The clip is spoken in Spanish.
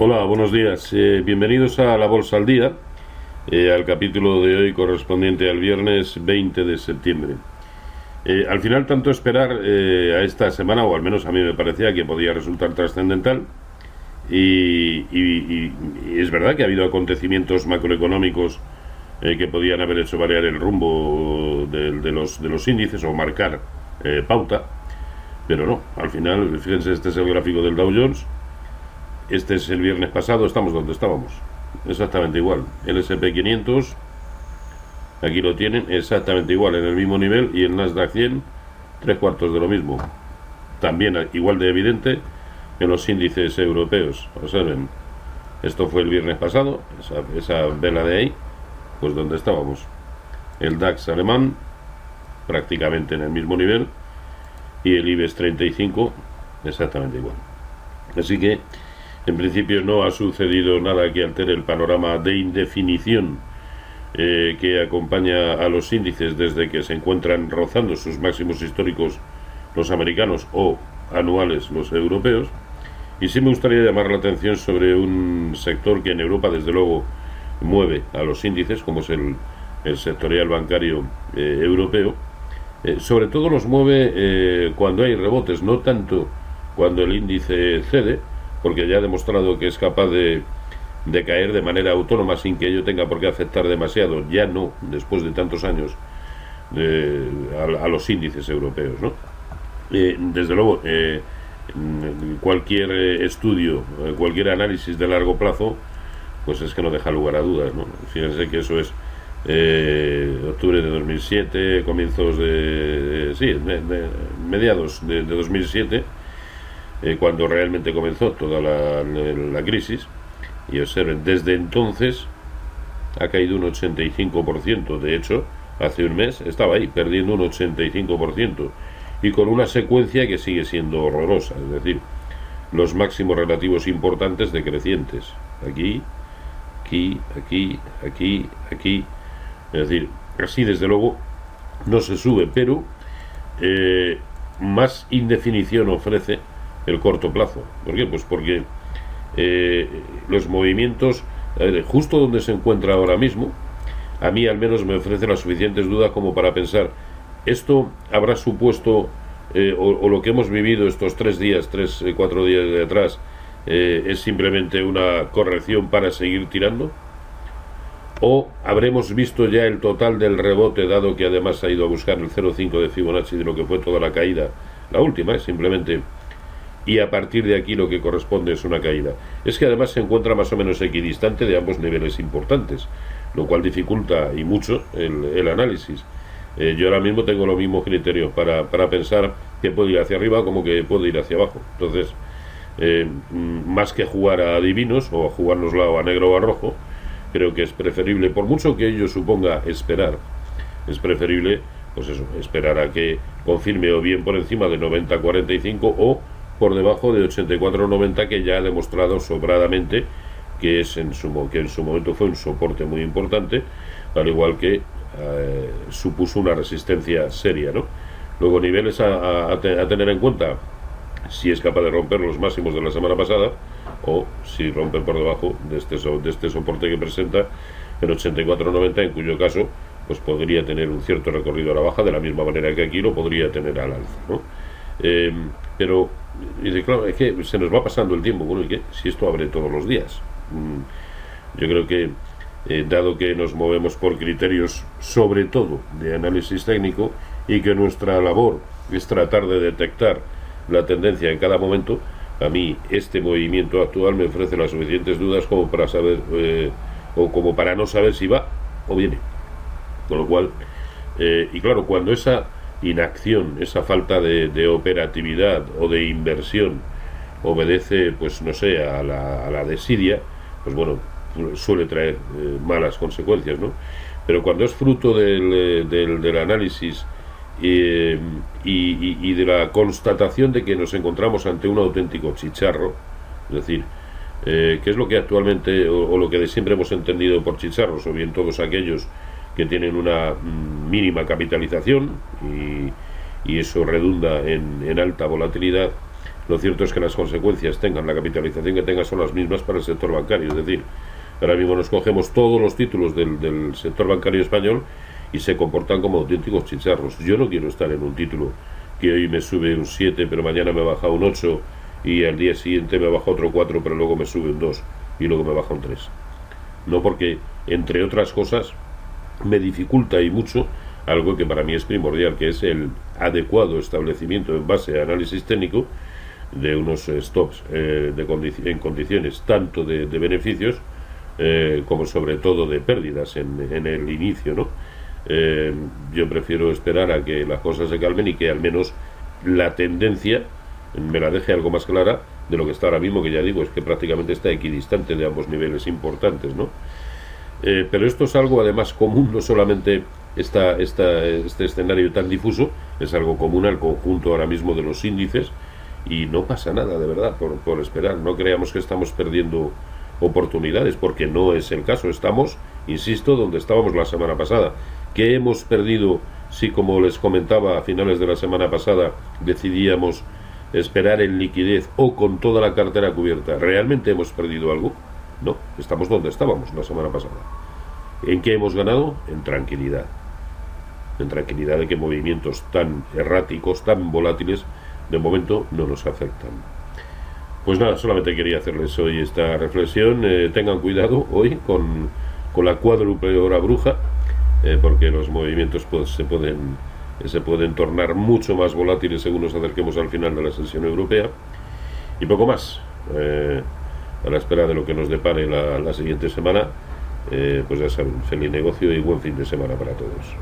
Hola, buenos días. Eh, bienvenidos a la Bolsa al Día, eh, al capítulo de hoy correspondiente al viernes 20 de septiembre. Eh, al final, tanto esperar a esta semana, o al menos a mí me parecía que podía resultar trascendental, y, es verdad que ha habido acontecimientos macroeconómicos que podían haber hecho variar el rumbo de, los, de los índices o marcar pauta, pero no, al final, fíjense, este es el gráfico del Dow Jones este es el viernes pasado, estamos donde estábamos. Exactamente igual. El SP500, aquí lo tienen, exactamente igual, en el mismo nivel. Y el Nasdaq 100, tres cuartos de lo mismo. También igual de evidente en los índices europeos. Observen, esto fue el viernes pasado, esa, esa vela de ahí, pues donde estábamos. El DAX alemán, prácticamente en el mismo nivel. Y el IBEX 35, exactamente igual. Así que en principio no ha sucedido nada que altere el panorama de indefinición eh, que acompaña a los índices desde que se encuentran rozando sus máximos históricos los americanos o anuales los europeos. Y sí me gustaría llamar la atención sobre un sector que en Europa desde luego mueve a los índices, como es el, sectorial bancario eh, europeo. Eh, sobre todo los mueve cuando hay rebotes, no tanto cuando el índice cede, porque ya ha demostrado que es capaz de, de caer de manera autónoma sin que ello tenga por qué afectar demasiado, ya no, después de tantos años, a, los índices europeos. ¿no? Eh, desde luego, eh, cualquier eh, estudio, cualquier análisis de largo plazo, pues es que no deja lugar a dudas. ¿no? Fíjense que eso es octubre de 2007, comienzos de... sí, mediados de, de 2007 eh, cuando realmente comenzó toda la, crisis. Y observen, desde entonces ha caído un 85%. De hecho, hace un mes estaba ahí, perdiendo un 85%. Y con una secuencia que sigue siendo horrorosa. Es decir, los máximos relativos importantes decrecientes. Aquí, aquí, aquí, aquí, aquí. Es decir, así desde luego no se sube, pero eh, más indefinición ofrece el corto plazo. ¿Por qué? Pues porque eh, los movimientos, justo donde se encuentra ahora mismo, a mí al menos me ofrece las suficientes dudas como para pensar, esto habrá supuesto, eh, o, lo que hemos vivido estos tres días, tres, eh, cuatro días de atrás, es simplemente una corrección para seguir tirando? ¿O habremos visto ya el total del rebote, dado que además ha ido a buscar el 0,5 de Fibonacci de lo que fue toda la caída? La última es simplemente y a partir de aquí lo que corresponde es una caída. Es que además se encuentra más o menos equidistante de ambos niveles importantes, lo cual dificulta y mucho el, análisis. Eh, yo ahora mismo tengo los mismos criterios para, para, pensar que puedo ir hacia arriba como que puedo ir hacia abajo. Entonces, eh, mm, más que jugar a divinos o a jugárnosla a negro o a rojo, creo que es preferible, por mucho que ello suponga esperar, es preferible, pues eso, esperar a que confirme o bien por encima de 90-45 o por debajo de 84.90 que ya ha demostrado sobradamente que, es en su, que en su momento fue un soporte muy importante, al igual que eh, supuso una resistencia seria. ¿no? Luego niveles a, a, tener en cuenta si es capaz de romper los máximos de la semana pasada o si rompe por debajo de este, de este soporte que presenta en 84.90, en cuyo caso pues podría tener un cierto recorrido a la baja de la misma manera que aquí lo podría tener al alza. Eh, pero dice, claro, es que se nos va pasando el tiempo. Bueno, ¿y qué? Si esto abre todos los días. Mm, yo creo que, eh, dado que nos movemos por criterios, sobre todo de análisis técnico, y que nuestra labor es tratar de detectar la tendencia en cada momento, a mí este movimiento actual me ofrece las suficientes dudas como para saber, eh, o como para no saber si va o viene. Con lo cual, y claro, cuando esa inacción, esa falta de, operatividad o de inversión obedece, pues no sé, a la, desidia, pues bueno, suele traer eh, malas consecuencias, ¿no? Pero cuando es fruto del, eh, del, análisis eh, y, y, de la constatación de que nos encontramos ante un auténtico chicharro, es decir, eh, que es lo que actualmente o, o, lo que de siempre hemos entendido por chicharros, o bien todos aquellos que tienen una mm, mínima capitalización y, eso redunda en, alta volatilidad, lo cierto es que las consecuencias tengan, la capitalización que tenga son las mismas para el sector bancario. Es decir, ahora mismo nos cogemos todos los títulos del, del sector bancario español y se comportan como auténticos chicharros. Yo no quiero estar en un título que hoy me sube un 7, pero mañana me baja un 8 y al día siguiente me baja otro 4, pero luego me sube un 2 y luego me baja un 3. No porque, entre otras cosas, me dificulta y mucho algo que para mí es primordial, que es el adecuado establecimiento en base a análisis técnico de unos eh, stops eh, de en condiciones tanto de, beneficios eh, como sobre todo de pérdidas en, el inicio, ¿no? yo prefiero esperar a que las cosas se calmen y que al menos la tendencia me la deje algo más clara de lo que está ahora mismo, que ya digo, es que prácticamente está equidistante de ambos niveles importantes, ¿no? Eh, pero esto es algo además común, no solamente esta, esta, este escenario tan difuso, es algo común al conjunto ahora mismo de los índices y no pasa nada, de verdad, por, por esperar. No creamos que estamos perdiendo oportunidades, porque no es el caso. Estamos, insisto, donde estábamos la semana pasada. ¿Qué hemos perdido si, como les comentaba a finales de la semana pasada, decidíamos esperar en liquidez o con toda la cartera cubierta, ¿realmente hemos perdido algo? No, estamos donde estábamos la semana pasada. ¿En qué hemos ganado? En tranquilidad. En tranquilidad de que movimientos tan erráticos, tan volátiles, de momento no nos afectan. Pues nada, solamente quería hacerles hoy esta reflexión. Eh, tengan cuidado hoy con, con la cuádruple hora bruja, eh, porque los movimientos pues, se pueden se pueden tornar mucho más volátiles según nos acerquemos al final de la sesión europea. Y poco más. A la espera de lo que nos depare la, la siguiente semana, eh, pues ya saben, feliz negocio y buen fin de semana para todos.